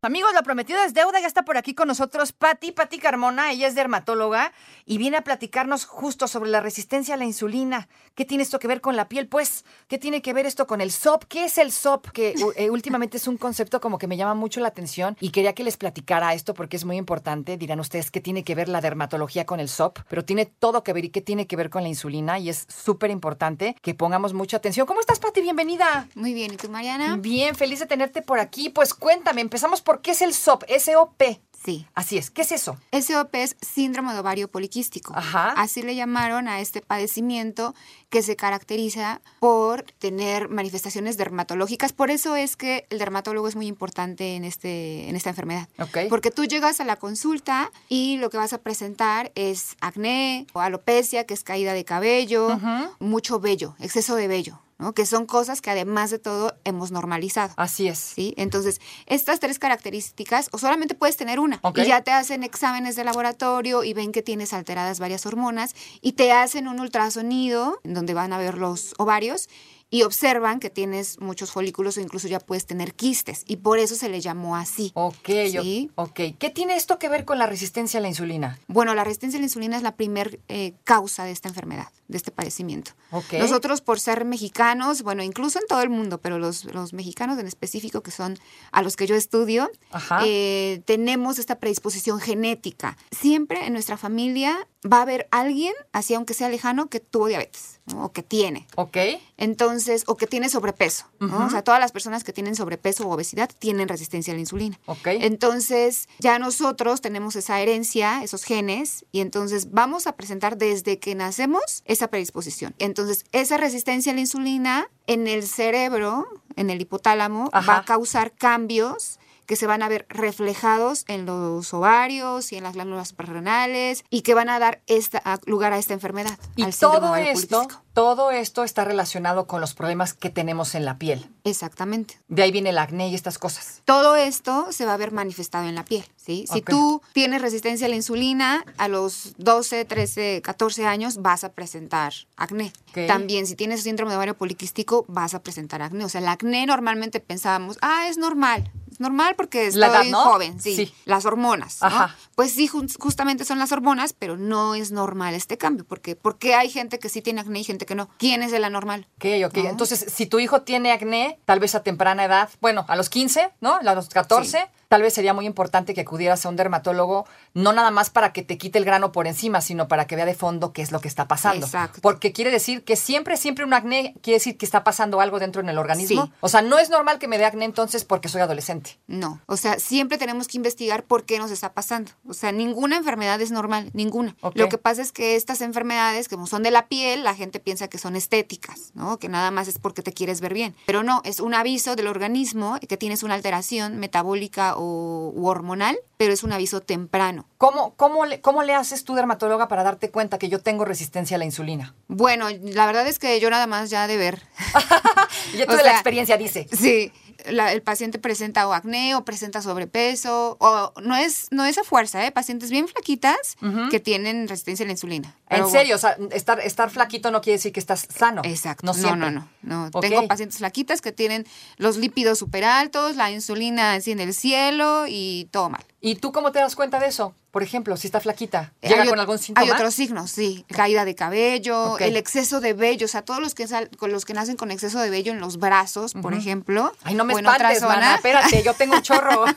Amigos, lo prometido es deuda. Ya está por aquí con nosotros Patti, Patti Carmona. Ella es dermatóloga y viene a platicarnos justo sobre la resistencia a la insulina. ¿Qué tiene esto que ver con la piel? Pues, ¿qué tiene que ver esto con el SOP? ¿Qué es el SOP? Que eh, últimamente es un concepto como que me llama mucho la atención y quería que les platicara esto porque es muy importante. Dirán ustedes qué tiene que ver la dermatología con el SOP, pero tiene todo que ver y qué tiene que ver con la insulina y es súper importante que pongamos mucha atención. ¿Cómo estás, Patti? Bienvenida. Muy bien, ¿y tú, Mariana? Bien, feliz de tenerte por aquí. Pues cuéntame, empezamos por qué es el SOP, S-O-P. Sí. Así es, ¿qué es eso? SOP es síndrome de ovario poliquístico. Ajá. Así le llamaron a este padecimiento que se caracteriza por tener manifestaciones dermatológicas. Por eso es que el dermatólogo es muy importante en, este, en esta enfermedad. Ok. Porque tú llegas a la consulta y lo que vas a presentar es acné o alopecia, que es caída de cabello, mucho vello, exceso de vello. ¿No? que son cosas que además de todo hemos normalizado. Así es. ¿sí? Entonces, estas tres características, o solamente puedes tener una, y ya te hacen exámenes de laboratorio y ven que tienes alteradas varias hormonas, y te hacen un ultrasonido en donde van a ver los ovarios y observan que tienes muchos folículos o incluso ya puedes tener quistes, y por eso se le llamó así. Ok, ¿sí? ok. ¿Qué tiene esto que ver con la resistencia a la insulina? Bueno, la resistencia a la insulina es la primer eh, causa de esta enfermedad, de este padecimiento. Ok. Nosotros, por ser mexicanos, bueno, incluso en todo el mundo, pero los, los mexicanos en específico, que son a los que yo estudio, eh, tenemos esta predisposición genética. Siempre en nuestra familia va a haber alguien, así aunque sea lejano, que tuvo diabetes ¿no? o que tiene. Ok. Entonces, o que tiene sobrepeso. ¿no? O sea, todas las personas que tienen sobrepeso o obesidad tienen resistencia a la insulina. Ok. Entonces, ya nosotros tenemos esa herencia, esos genes, y entonces vamos a presentar desde que nacemos esa predisposición. Entonces, esa resistencia a la insulina en el cerebro, en el hipotálamo, Ajá. va a causar cambios que se van a ver reflejados en los ovarios y en las glándulas suprarrenales y que van a dar esta, a- lugar a esta enfermedad. Y al todo esto, todo esto está relacionado con los problemas que tenemos en la piel. Exactamente. De ahí viene el acné y estas cosas. Todo esto se va a ver manifestado en la piel, ¿sí? Si tú tienes resistencia a la insulina, a los 12, 13, 14 años vas a presentar acné. También si tienes síndrome de ovario poliquístico vas a presentar acné. O sea, el acné normalmente pensábamos, ah, es normal. Es normal porque estoy La edad, ¿no? joven, sí. Sí. Las hormonas, ¿no? Ajá. Pues sí, justamente son las hormonas, pero no es normal este cambio. porque Porque hay gente que sí tiene acné y gente que no. ¿Quién es de la normal? Ok, ok. ¿No? Entonces, si tu hijo tiene acné, tal vez a temprana edad, bueno, a los 15, ¿no? A los 14, tal vez sería muy importante que acudieras a un dermatólogo, no nada más para que te quite el grano por encima, sino para que vea de fondo qué es lo que está pasando. Exacto. Porque quiere decir que siempre, siempre un acné quiere decir que está pasando algo dentro en el organismo. Sí. O sea, no es normal que me dé acné entonces porque soy adolescente. No, o sea, siempre tenemos que investigar por qué nos está pasando. O sea, ninguna enfermedad es normal, ninguna. Lo que pasa es que estas enfermedades, como son de la piel, la gente piensa que son estéticas, ¿no? Que nada más es porque te quieres ver bien. Pero no, es un aviso del organismo que tienes una alteración metabólica o u hormonal, pero es un aviso temprano. ¿Cómo, cómo, le, ¿Cómo le haces tú, dermatóloga, para darte cuenta que yo tengo resistencia a la insulina? Bueno, la verdad es que yo nada más ya de ver. Ya de la experiencia dice. Sí, la- el paciente presenta o acné o presenta sobrepeso o no es no es a fuerza, ¿eh? Pacientes bien flaquitas que tienen resistencia a la insulina. En Pero serio, o sea, estar, estar flaquito no quiere decir que estás sano. Exacto. No, siempre. no, no, no. Tengo pacientes flaquitas que tienen los lípidos súper altos, la insulina así en el cielo y todo mal. ¿Y tú cómo te das cuenta de eso? Por ejemplo, si está flaquita, Eh, ¿llega hay con algún síntoma? Hay otros signos, sí. Caída de cabello, el exceso de vello, o sea, todos los que sal- con los que nacen con exceso de vello en los brazos, por ejemplo. Ay, no me espantes, mana, espérate, yo tengo un chorro.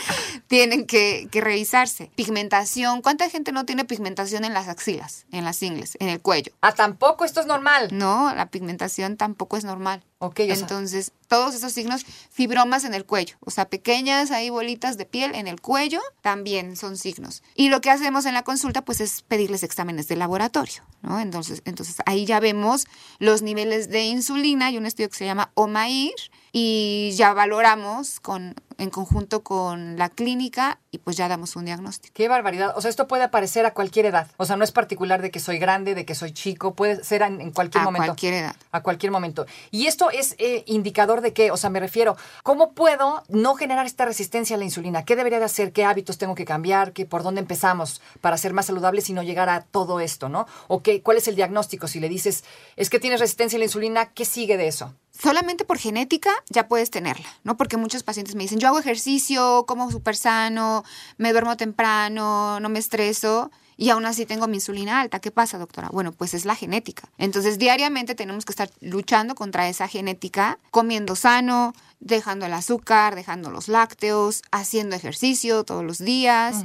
tienen que, que revisarse. Pigmentación, ¿cuánta gente no tiene pigmentación en las axilas, en las ingles, en el cuello? Ah, tampoco esto es normal. No, la pigmentación tampoco es normal. Ok, sea- Entonces, todos esos signos, fibromas en el cuello, o sea, pequeñas ahí bolitas de piel en el cuello, también son signos. Y lo que hacemos en la consulta, pues es pedirles exámenes de laboratorio, ¿no? Entonces, entonces ahí ya vemos los niveles de insulina, hay un estudio que se llama OMAIR, y ya valoramos con, en conjunto con la clínica y pues ya damos un diagnóstico. Qué barbaridad. O sea, esto puede aparecer a cualquier edad. O sea, no es particular de que soy grande, de que soy chico. Puede ser en, en cualquier A momento. cualquier edad. A cualquier momento. Y esto es eh, indicador de qué? O sea, me refiero, ¿cómo puedo no generar esta resistencia a la insulina? ¿Qué debería de hacer? ¿Qué hábitos tengo que cambiar? ¿Qué, ¿Por dónde empezamos para ser más saludables y no llegar a todo esto, no? ¿O qué, cuál es el diagnóstico? Si le dices, es que tienes resistencia a la insulina, ¿qué sigue de eso? Solamente por genética ya puedes tenerla, ¿no? Porque muchos pacientes me dicen, yo hago ejercicio, como súper sano, me duermo temprano, no me estreso. Y aún así tengo mi insulina alta. ¿Qué pasa, doctora? Bueno, pues es la genética. Entonces, diariamente tenemos que estar luchando contra esa genética, comiendo sano, dejando el azúcar, dejando los lácteos, haciendo ejercicio todos los días,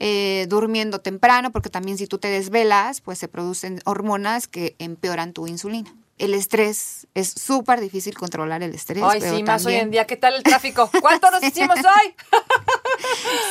eh, durmiendo temprano, porque también si tú te desvelas, pues se producen hormonas que empeoran tu insulina. El estrés es súper difícil controlar el estrés. Ay, pero sí, más hoy en día. ¿Qué tal el tráfico? ¿Cuánto nos hicimos hoy?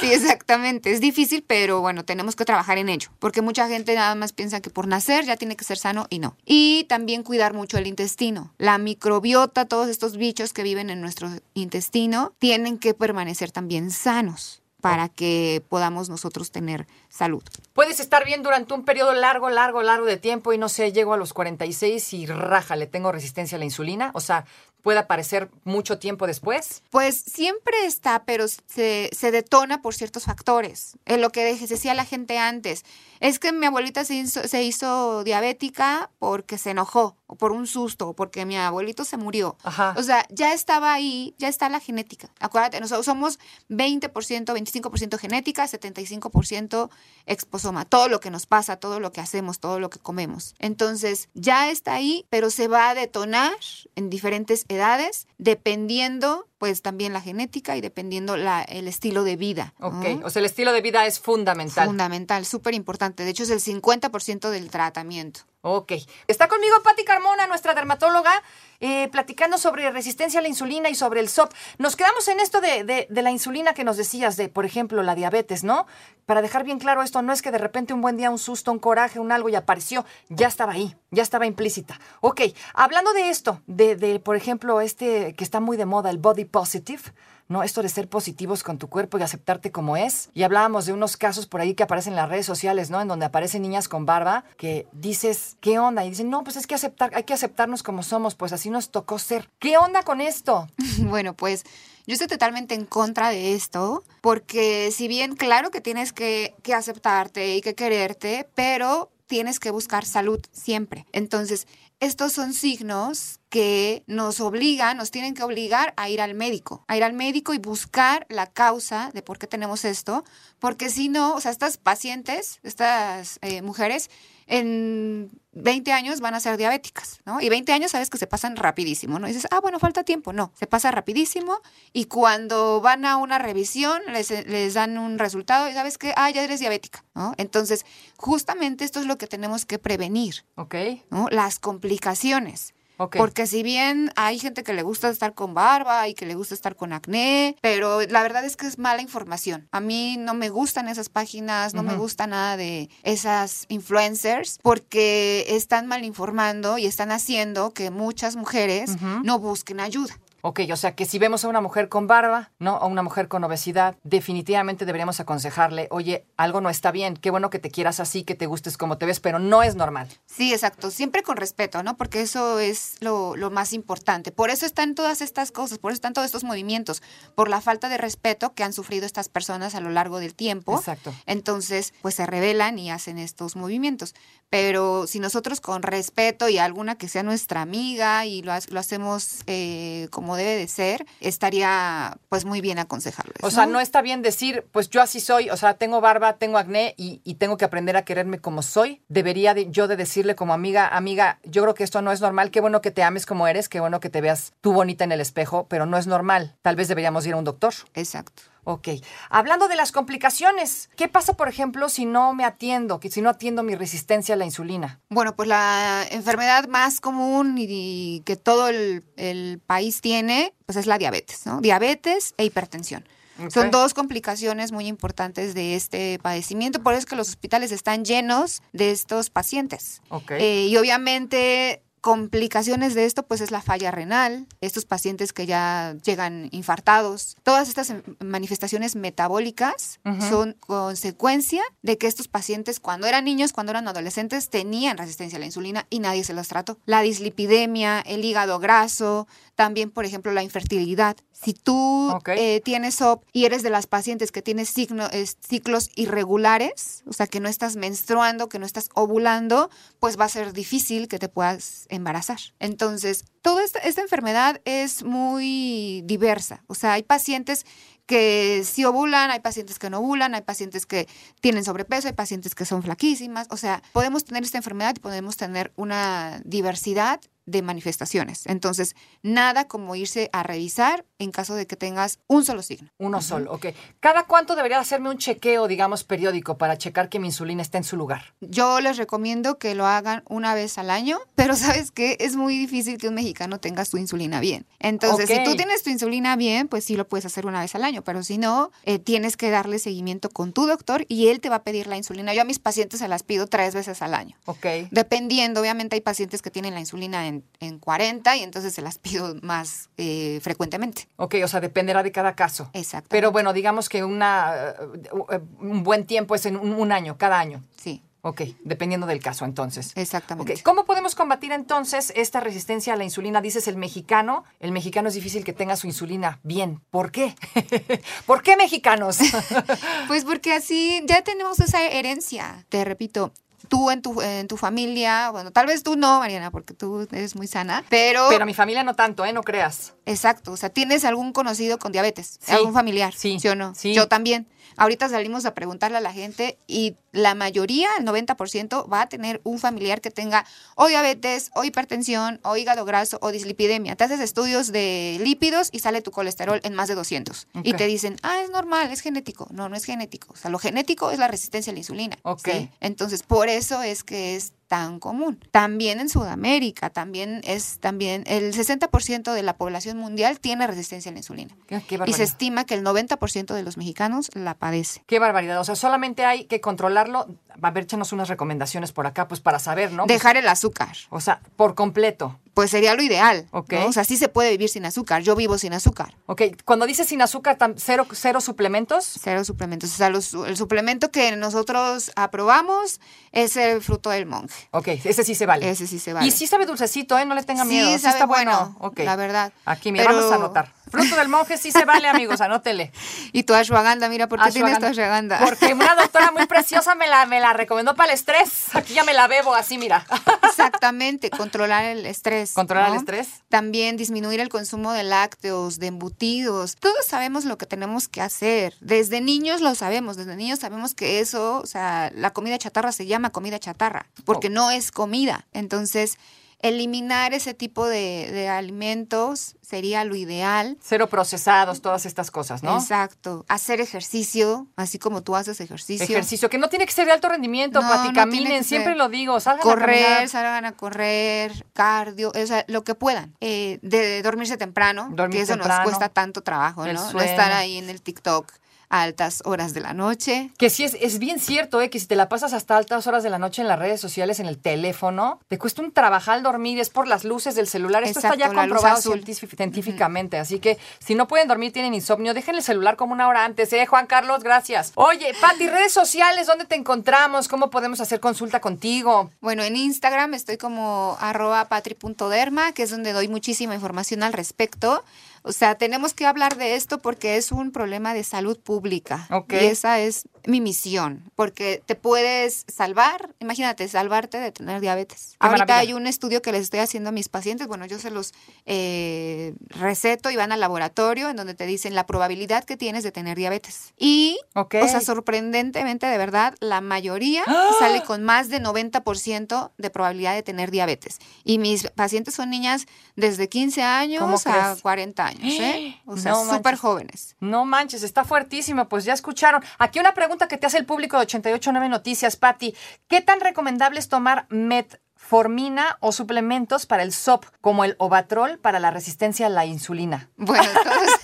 Sí, exactamente. Es difícil, pero bueno, tenemos que trabajar en ello. Porque mucha gente nada más piensa que por nacer ya tiene que ser sano y no. Y también cuidar mucho el intestino. La microbiota, todos estos bichos que viven en nuestro intestino, tienen que permanecer también sanos para que podamos nosotros tener salud. Puedes estar bien durante un periodo largo, largo, largo de tiempo y no sé, llego a los 46 y raja, le tengo resistencia a la insulina. O sea, puede aparecer mucho tiempo después. Pues siempre está, pero se, se detona por ciertos factores. Es lo que decía la gente antes. Es que mi abuelita se hizo, se hizo diabética porque se enojó, o por un susto, o porque mi abuelito se murió. Ajá. O sea, ya estaba ahí, ya está la genética. Acuérdate, nosotros somos 20%, 25% genética, 75% exposoma. Todo lo que nos pasa, todo lo que hacemos, todo lo que comemos. Entonces, ya está ahí, pero se va a detonar en diferentes edades, dependiendo, pues, también la genética y dependiendo la, el estilo de vida. ¿no? Ok, o sea, el estilo de vida es fundamental. Fundamental, súper importante. De hecho, es el 50% del tratamiento. Ok. Está conmigo Patti Carmona, nuestra dermatóloga, eh, platicando sobre resistencia a la insulina y sobre el SOP. Nos quedamos en esto de, de- de la insulina que nos decías, de, por ejemplo, la diabetes, ¿no? Para dejar bien claro esto, no es que de repente un buen día un susto, un coraje, un algo y apareció, ya estaba ahí, ya estaba implícita. Ok, hablando de esto, de, por ejemplo, este que está muy de moda, el body positive, ¿no? Esto de ser positivos con tu cuerpo y aceptarte como es. Y hablábamos de unos casos por ahí que aparecen en las redes sociales, ¿no? En donde aparecen niñas con barba que dices, ¿qué onda? Y dicen, no, pues es que hay que aceptarnos como somos, pues así nos tocó ser. ¿Qué onda con esto? Bueno, pues yo estoy totalmente en contra de esto, porque si bien claro que tienes que, que aceptarte y que quererte, pero tienes que buscar salud siempre. Entonces, estos son signos que nos obligan, nos tienen que obligar a ir al médico, a ir al médico y buscar la causa de por qué tenemos esto, porque si no, o sea, estas pacientes, estas eh, mujeres, en 20 años van a ser diabéticas, ¿no? Y 20 años sabes que se pasan rapidísimo, ¿no? Y dices, ah, bueno, falta tiempo. No, se pasa rapidísimo y cuando van a una revisión les, les dan un resultado y sabes que, ah, ya eres diabética, ¿no? Entonces, justamente esto es lo que tenemos que prevenir, ¿Ok? ¿no? Las complicaciones. Porque si bien hay gente que le gusta estar con barba y que le gusta estar con acné, pero la verdad es que es mala información. A mí no me gustan esas páginas, no me gusta nada de esas influencers porque están mal informando y están haciendo que muchas mujeres no busquen ayuda. Ok, o sea que si vemos a una mujer con barba, ¿no? O una mujer con obesidad, definitivamente deberíamos aconsejarle, oye, algo no está bien, qué bueno que te quieras así, que te gustes como te ves, pero no es normal. Sí, exacto. Siempre con respeto, ¿no? Porque eso es lo, lo más importante. Por eso están todas estas cosas, por eso están todos estos movimientos, por la falta de respeto que han sufrido estas personas a lo largo del tiempo. Exacto. Entonces, pues se rebelan y hacen estos movimientos. Pero si nosotros con respeto y alguna que sea nuestra amiga y lo, lo hacemos eh, como debe de ser, estaría pues muy bien aconsejarles. O sea, no está bien decir, pues yo así soy, o sea, tengo barba, tengo acné y, y tengo que aprender a quererme como soy. Debería de- yo de decirle como amiga, amiga, yo creo que esto no es normal, qué bueno que te ames como eres, qué bueno que te veas tú bonita en el espejo, pero no es normal. Tal vez deberíamos ir a un doctor. Exacto. Ok. Hablando de las complicaciones, ¿qué pasa, por ejemplo, si no me atiendo, que si no atiendo mi resistencia a la insulina? Bueno, pues la enfermedad más común y que todo el, el país tiene, pues es la diabetes, ¿no? Diabetes e hipertensión. Son dos complicaciones muy importantes de este padecimiento, por eso es que los hospitales están llenos de estos pacientes. Ok. Eh, y obviamente complicaciones de esto pues es la falla renal, estos pacientes que ya llegan infartados, todas estas em, manifestaciones metabólicas son consecuencia de que estos pacientes cuando eran niños, cuando eran adolescentes tenían resistencia a la insulina y nadie se los trató. La dislipidemia, el hígado graso, también por ejemplo la infertilidad. Si tú eh, tienes OP y eres de las pacientes que tienes signo- ciclos irregulares, o sea, que no estás menstruando, que no estás ovulando, pues va a ser difícil que te puedas embarazar. Entonces, toda esta, esta enfermedad es muy diversa. O sea, hay pacientes que sí ovulan, hay pacientes que no ovulan, hay pacientes que tienen sobrepeso, hay pacientes que son flaquísimas. O sea, podemos tener esta enfermedad y podemos tener una diversidad de manifestaciones. Entonces, nada como irse a revisar en caso de que tengas un solo signo. Uno solo, ok. ¿Cada cuánto debería hacerme un chequeo, digamos, periódico para checar que mi insulina está en su lugar? Yo les recomiendo que lo hagan una vez al año, pero sabes que es muy difícil que un mexicano tenga su insulina bien. Entonces, si tú tienes tu insulina bien, pues sí lo puedes hacer una vez al año, pero si no, eh, tienes que darle seguimiento con tu doctor y él te va a pedir la insulina. Yo a mis pacientes se las pido tres veces al año. Ok. Dependiendo, obviamente hay pacientes que tienen la insulina en, en 40 y entonces se las pido más eh, frecuentemente. Ok, o sea, dependerá de cada caso. Exacto. Pero bueno, digamos que una, uh, un buen tiempo es en un, un año, cada año. Sí, Ok, dependiendo del caso, entonces. exactamente. ¿Cómo podemos combatir entonces esta resistencia a la insulina? Dices el mexicano. El mexicano es difícil que tenga su insulina bien. ¿Por qué? ¿Por qué mexicanos? Pues porque así ya tenemos esa herencia. Te repito, tú en tu, en tu familia, bueno, tal vez tú no, Mariana, porque tú eres muy sana, pero, Pero mi familia no tanto, ¿eh? No creas. exacto, o sea, tienes algún conocido con diabetes, Sí, algún familiar, sí, ¿sí o no? sí. Yo también. Ahorita salimos a preguntarle a la gente y la mayoría, el 90%, va a tener un familiar que tenga o diabetes, o hipertensión, o hígado graso, o dislipidemia. Te haces estudios de lípidos y sale tu colesterol en más de 200. Y te dicen, ah, es normal, es genético. No, no es genético. O sea, lo genético es la resistencia a la insulina. Ok. ¿sí? Entonces, por eso es que es tan común. También en Sudamérica, también es también el 60% de la población mundial tiene resistencia a la insulina. Qué, qué Y se estima que el 90% de los mexicanos la padece. Qué barbaridad. O sea, solamente hay que controlarlo. A ver, échanos unas recomendaciones por acá, pues para saber, ¿no? Pues, Dejar el azúcar, o sea, por completo. Pues sería lo ideal. Ok. ¿no? O sea, sí se puede vivir sin azúcar. Yo vivo sin azúcar. Ok, cuando dices sin azúcar, cero, cero suplementos. Cero suplementos. O sea, los- el suplemento que nosotros aprobamos es el fruto del monje. Ok, ese sí se vale. Ese sí se vale. Y sí sabe dulcecito, ¿eh? No le tenga miedo. Sí, Sí, sabe está bueno. bueno, Ok. la verdad. Aquí, mira, Pero- vamos a anotar. Fruto del monje sí se vale, amigos, anótele. Y tu ashwagandha, mira, ¿por qué tienes tu ashwagandha? Porque una doctora muy preciosa me la, me la recomendó para el estrés. Aquí ya me la bebo así, mira. Exactamente, controlar el estrés. Controlar ¿no? el estrés. También disminuir el consumo de lácteos, de embutidos. Todos sabemos lo que tenemos que hacer. Desde niños lo sabemos, desde niños sabemos que eso, o sea, la comida chatarra se llama comida chatarra, porque no es comida. Entonces, eliminar ese tipo de, de alimentos sería lo ideal. Cero procesados, todas estas cosas, ¿no? Exacto. Hacer ejercicio, así como tú haces ejercicio. Ejercicio, que no tiene que ser de alto rendimiento, No, Pati, no caminen, siempre lo digo, salgan a correr, salgan a correr, cardio, o sea, lo que puedan. Eh, de dormirse temprano, Dormir que eso temprano, nos cuesta tanto trabajo, ¿no? No estar ahí en el TikTok a altas horas de la noche. Que sí, es, es bien cierto, ¿eh? que si te la pasas hasta altas horas de la noche en las redes sociales, en el teléfono, te cuesta un trabajal dormir, es por las luces del celular. Esto está ya comprobado científicamente. Así que si no pueden dormir, tienen insomnio, dejen el celular como una hora antes, ¿eh? Juan Carlos, gracias. Oye, Pati, redes sociales, ¿dónde te encontramos? ¿Cómo podemos hacer consulta contigo? Bueno, en Instagram estoy como arroba patri.derma, que es donde doy muchísima información al respecto. O sea, tenemos que hablar de esto porque es un problema de salud pública. Ok. Y esa es mi misión, porque te puedes salvar, imagínate, salvarte de tener diabetes. Qué Ahorita maravilla. hay un estudio que les estoy haciendo a mis pacientes, bueno, yo se los eh, receto y van al laboratorio en donde te dicen la probabilidad que tienes de tener diabetes. Y, Ok. o sea, sorprendentemente, de verdad, la mayoría ¡Ah! sale con más de 90% de probabilidad de tener diabetes. Y mis pacientes son niñas desde 15 ¿Cómo años a crees? 40 años, ¿eh? O sea, No súper jóvenes. No manches, está fuertísimo, pues ya escucharon. Aquí una pregunta que te hace el público de 889 Noticias, Patti. ¿Qué tan recomendable es tomar metformina o suplementos para el SOP, como el Ovatrol para la resistencia a la insulina? Bueno, entonces...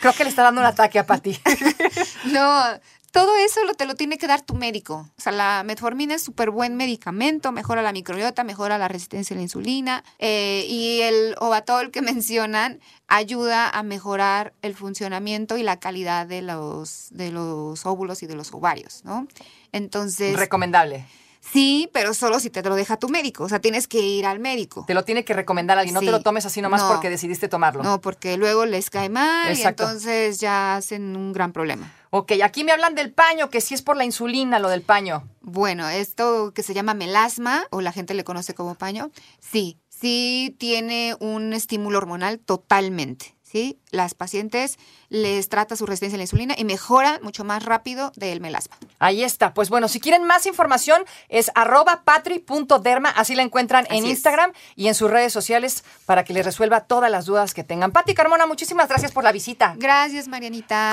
Creo que le está dando un ataque a Patti. No, todo eso lo, te lo tiene que dar tu médico. O sea, la metformina es súper buen medicamento, mejora la microbiota, mejora la resistencia a la insulina. eh, y el ovatol que mencionan ayuda a mejorar el funcionamiento y la calidad de los, de los óvulos y de los ovarios, ¿no? Entonces, Recomendable. sí, pero solo si te lo deja tu médico. O sea, tienes que ir al médico. Te lo tiene que recomendar alguien. No te lo tomes así nomás No. porque decidiste tomarlo. No, porque luego les cae mal Exacto. y entonces ya hacen un gran problema. Ok, aquí me hablan del paño, que sí es por la insulina lo del paño. Bueno, esto que se llama melasma, o la gente le conoce como paño, sí, sí tiene un estímulo hormonal totalmente. ¿Sí? Las pacientes les trata su resistencia a la insulina y mejora mucho más rápido del melasma. Ahí está. Pues bueno, si quieren más información es arroba patri.derma, así la encuentran en es. Instagram y en sus redes sociales para que les resuelva todas las dudas que tengan. Pati Carmona, muchísimas gracias por la visita. Gracias, Marianita.